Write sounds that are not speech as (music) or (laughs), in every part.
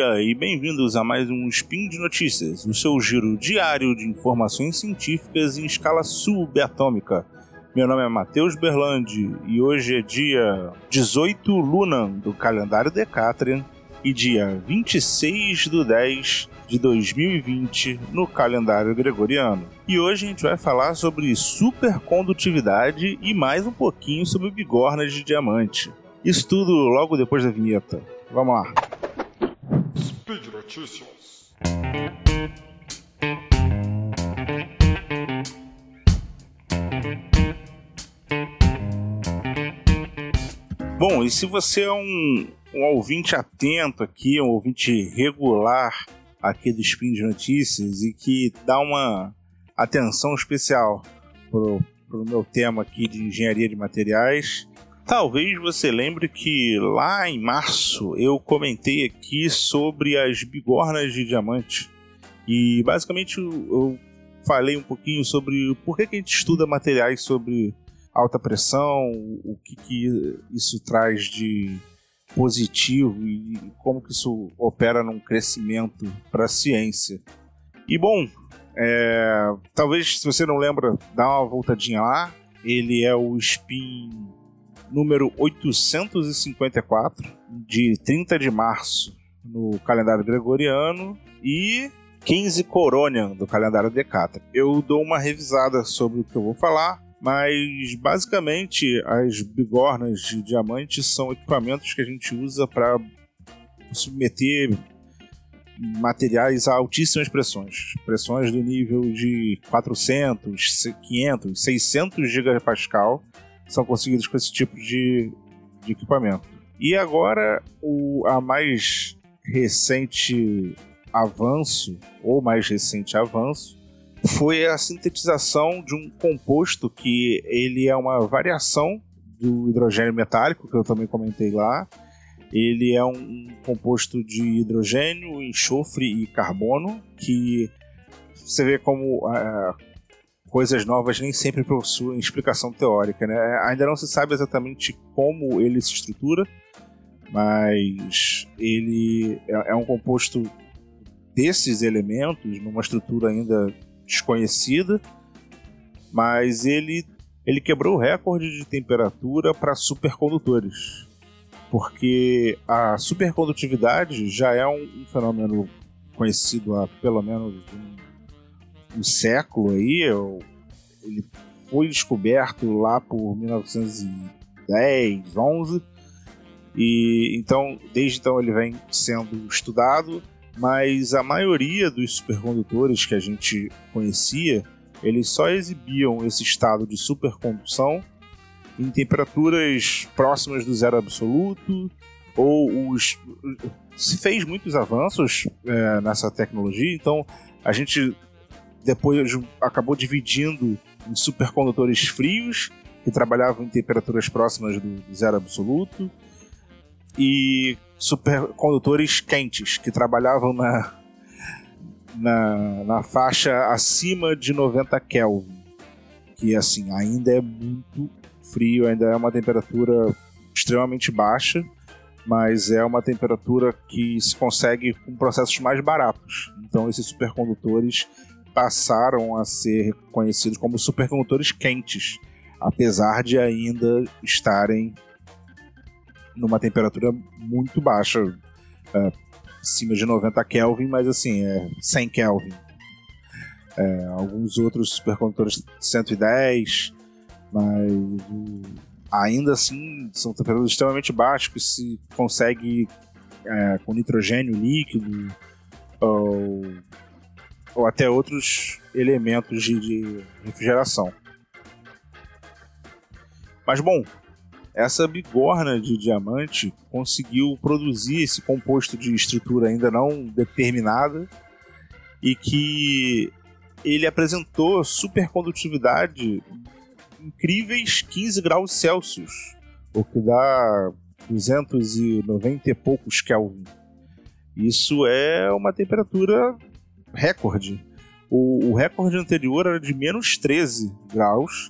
dia e bem-vindos a mais um Spin de Notícias, o seu giro diário de informações científicas em escala subatômica. Meu nome é Matheus Berlandi e hoje é dia 18 Lunan do calendário Decatrian e dia 26 do 10 de 2020 no calendário gregoriano. E hoje a gente vai falar sobre supercondutividade e mais um pouquinho sobre bigornas de diamante. Isso tudo logo depois da vinheta. Vamos lá. Bom, e se você é um, um ouvinte atento aqui, um ouvinte regular aqui do Spin de Notícias e que dá uma atenção especial pro, pro meu tema aqui de engenharia de materiais, Talvez você lembre que lá em março eu comentei aqui sobre as bigornas de diamante. E basicamente eu falei um pouquinho sobre por que, a gente estuda materiais sobre alta pressão, o que, que isso traz de positivo e como que isso opera num crescimento para a ciência. E bom, é, talvez se você não lembra, dá uma voltadinha lá. Ele é o spin número 854, de 30 de março no calendário gregoriano e 15 Coronian do calendário Decatra. Eu dou uma revisada sobre o que eu vou falar, mas basicamente as bigornas de diamante são equipamentos que a gente usa para submeter materiais a altíssimas pressões, pressões do nível de 400, 500, 600 gigapascal são conseguidos com esse tipo de, de equipamento. E agora, o, a mais recente avanço, ou mais recente avanço, foi a sintetização de um composto que ele é uma variação do hidrogênio metálico, que eu também comentei lá. Ele é um composto de hidrogênio, enxofre e carbono, que você vê como uh, coisas novas nem sempre possuem explicação teórica, né? Ainda não se sabe exatamente como ele se estrutura, mas ele é, é um composto desses elementos numa estrutura ainda desconhecida, mas ele ele quebrou o recorde de temperatura para supercondutores, porque a supercondutividade já é um, um fenômeno conhecido há pelo menos um um século aí. Ele foi descoberto lá por 1910, 11. E então, desde então ele vem sendo estudado, mas a maioria dos supercondutores que a gente conhecia, eles só exibiam esse estado de supercondução em temperaturas próximas do zero absoluto, ou os se fez muitos avanços é, nessa tecnologia, então a gente depois acabou dividindo em supercondutores frios, que trabalhavam em temperaturas próximas do zero absoluto, e supercondutores quentes, que trabalhavam na, na, na faixa acima de 90 Kelvin, que assim ainda é muito frio, ainda é uma temperatura extremamente baixa, mas é uma temperatura que se consegue com processos mais baratos. Então esses supercondutores passaram a ser conhecidos como supercondutores quentes, apesar de ainda estarem numa temperatura muito baixa, é, acima de 90 Kelvin, mas assim, é 100 Kelvin. É, alguns outros supercondutores 110, mas ainda assim são temperaturas extremamente baixas que se consegue é, com nitrogênio líquido ou ou até outros elementos de, de refrigeração. Mas bom, essa bigorna de diamante conseguiu produzir esse composto de estrutura ainda não determinada e que ele apresentou supercondutividade incríveis 15 graus Celsius, o que dá 290 e poucos Kelvin. Isso é uma temperatura recorde. O, o recorde anterior era de menos 13 graus,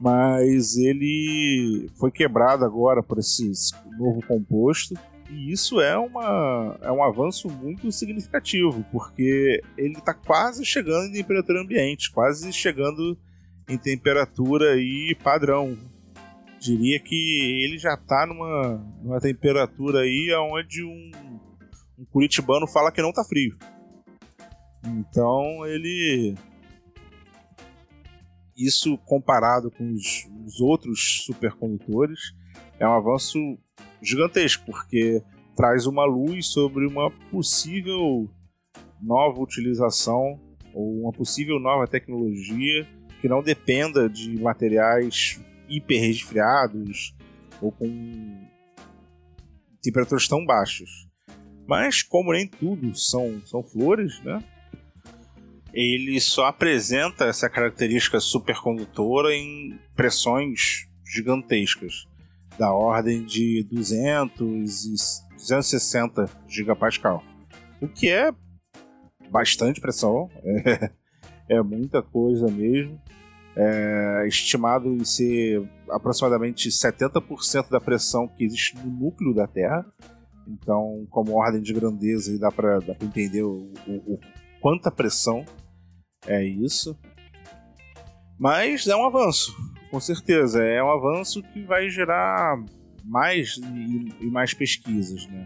mas ele foi quebrado agora por esse novo composto E isso é, uma, é um avanço muito significativo, porque ele está quase chegando em temperatura ambiente, quase chegando em temperatura e padrão. Diria que ele já está numa, numa temperatura aí onde um, um curitibano fala que não está frio. Então ele. Isso comparado com os, os outros supercondutores é um avanço gigantesco, porque traz uma luz sobre uma possível nova utilização ou uma possível nova tecnologia que não dependa de materiais hiper resfriados ou com temperaturas tão baixas. Mas como nem tudo são, são flores, né? Ele só apresenta essa característica supercondutora em pressões gigantescas da ordem de 200 e 260 gigapascal, o que é bastante pressão, é, (laughs) é muita coisa mesmo. É estimado em ser aproximadamente 70% da pressão que existe no núcleo da Terra. Então, como ordem de grandeza, dá para entender o, o, o, quanta pressão é isso. Mas é um avanço com certeza. É um avanço que vai gerar mais e, mais pesquisas, né?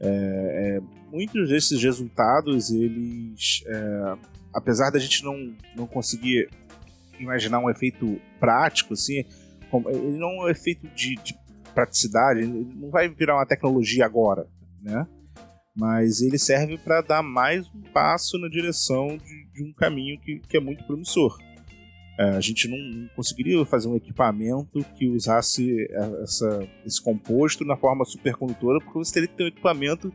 É, é, muitos desses resultados, eles, é, apesar da gente não, não conseguir imaginar um efeito prático, assim, ele não é um efeito de, de praticidade, ele não vai virar uma tecnologia agora, né? Mas ele serve para dar mais um passo na direção de, de um caminho que, que é muito promissor. É, a gente não, conseguiria fazer um equipamento que usasse é, essa, esse composto na forma supercondutora, porque você teria que ter um equipamento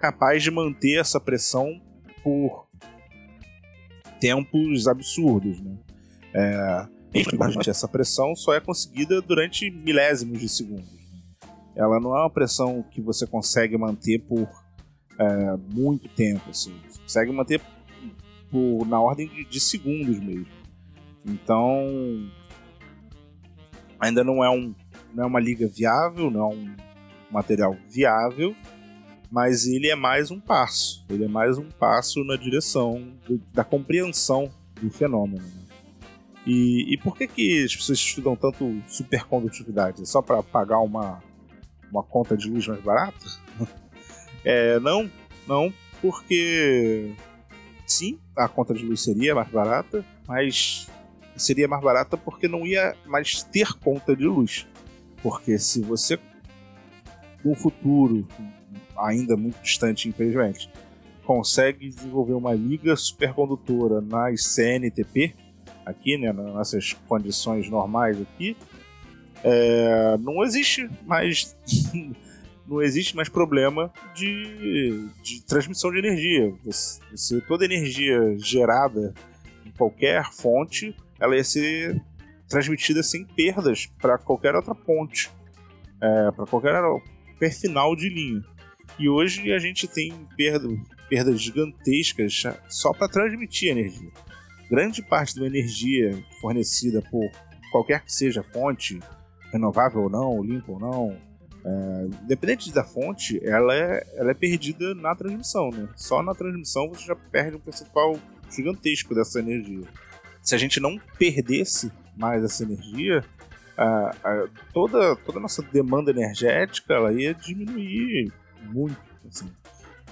capaz de manter essa pressão por tempos absurdos. Né? É, essa pressão só é conseguida durante milésimos de segundos. Né? Ela não é uma pressão que você consegue manter por é, muito tempo. Assim. Você consegue manter por, na ordem de, de segundos mesmo. Então, ainda não é, um, não é uma liga viável, não é um material viável, mas ele é mais um passo. Ele é mais um passo na direção do, da compreensão do fenômeno. Né? E, e, por que, que as pessoas estudam tanto supercondutividade? É só para pagar uma, uma conta de luz mais barata? (laughs) é, não, não, porque sim, a conta de luz seria mais barata, mas seria mais barata porque não ia mais ter conta de luz. Porque se você, no futuro, ainda muito distante, infelizmente, consegue desenvolver uma liga supercondutora nas CNTP, aqui, né, nas nossas condições normais aqui, é, não existe mais não existe mais problema de, de transmissão de energia. Você, toda energia gerada em qualquer fonte ela ia ser transmitida sem perdas para qualquer outra ponte, é, para qualquer final de linha. E hoje a gente tem perda, perdas gigantescas só para transmitir energia. Grande parte da energia fornecida por qualquer que seja fonte, renovável ou não, limpa ou não, é, independente da fonte, ela é, ela é perdida na transmissão. Né? Só na transmissão você já perde um percentual gigantesco dessa energia se a gente não perdesse mais essa energia, a, a, toda, toda a nossa demanda energética ela ia diminuir muito. Assim.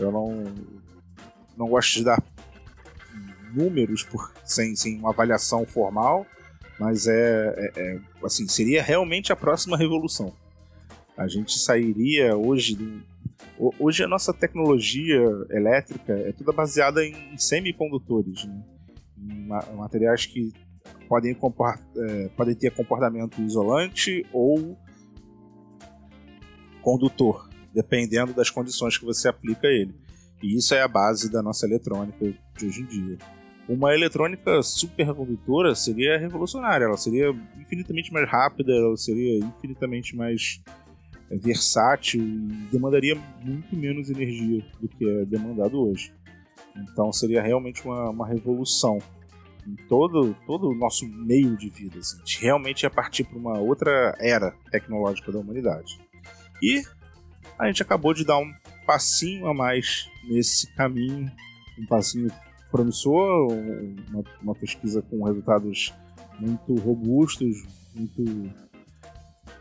Eu não, não gosto de dar números por, sem, sem uma avaliação formal, mas é, é, é, assim seria realmente a próxima revolução. A gente sairia hoje Hoje a nossa tecnologia elétrica é toda baseada em semicondutores. Né? materiais que podem, é, podem ter comportamento isolante ou condutor, dependendo das condições que você aplica ele. E isso é a base da nossa eletrônica de hoje em dia. Uma eletrônica supercondutora seria revolucionária, ela seria infinitamente mais rápida, ela seria infinitamente mais versátil e demandaria muito menos energia do que é demandado hoje. Então seria realmente uma, uma revolução em todo, todo o nosso meio de vida. Assim. A gente realmente ia partir para uma outra era tecnológica da humanidade. E a gente acabou de dar um passinho a mais nesse caminho, um passinho promissor, uma, uma pesquisa com resultados muito robustos, muito,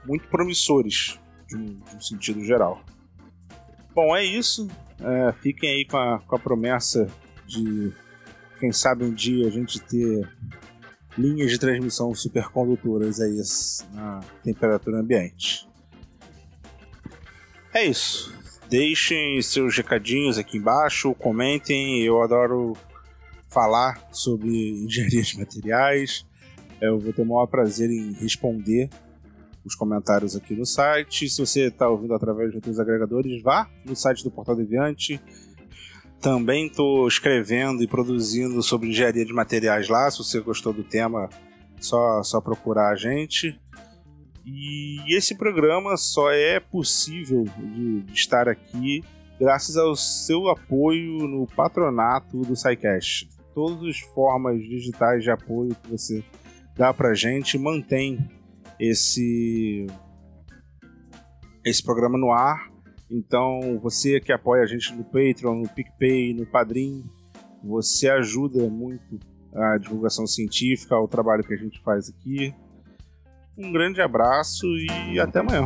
muito promissores, de um, de um sentido geral. Bom, é isso. É, fiquem aí com a, com a promessa de, quem sabe, um dia a gente ter linhas de transmissão supercondutoras aí na temperatura ambiente. É isso. Deixem seus recadinhos aqui embaixo, comentem. Eu adoro falar sobre (laughs) engenharia de materiais. Eu vou ter o maior prazer em responder os comentários aqui no site. Se você está ouvindo através de outros agregadores, vá no site do Portal Deviante. Também estou escrevendo e produzindo sobre engenharia de materiais lá. Se você gostou do tema, só, só procurar a gente. E esse programa só é possível de, de estar aqui graças ao seu apoio no patronato do SciCast. Todas as formas digitais de apoio que você dá pra gente mantém esse esse programa no ar. Então, você que apoia a gente no Patreon, no PicPay, no Padrim, você ajuda muito a divulgação científica, o trabalho que a gente faz aqui. Um grande abraço e até amanhã.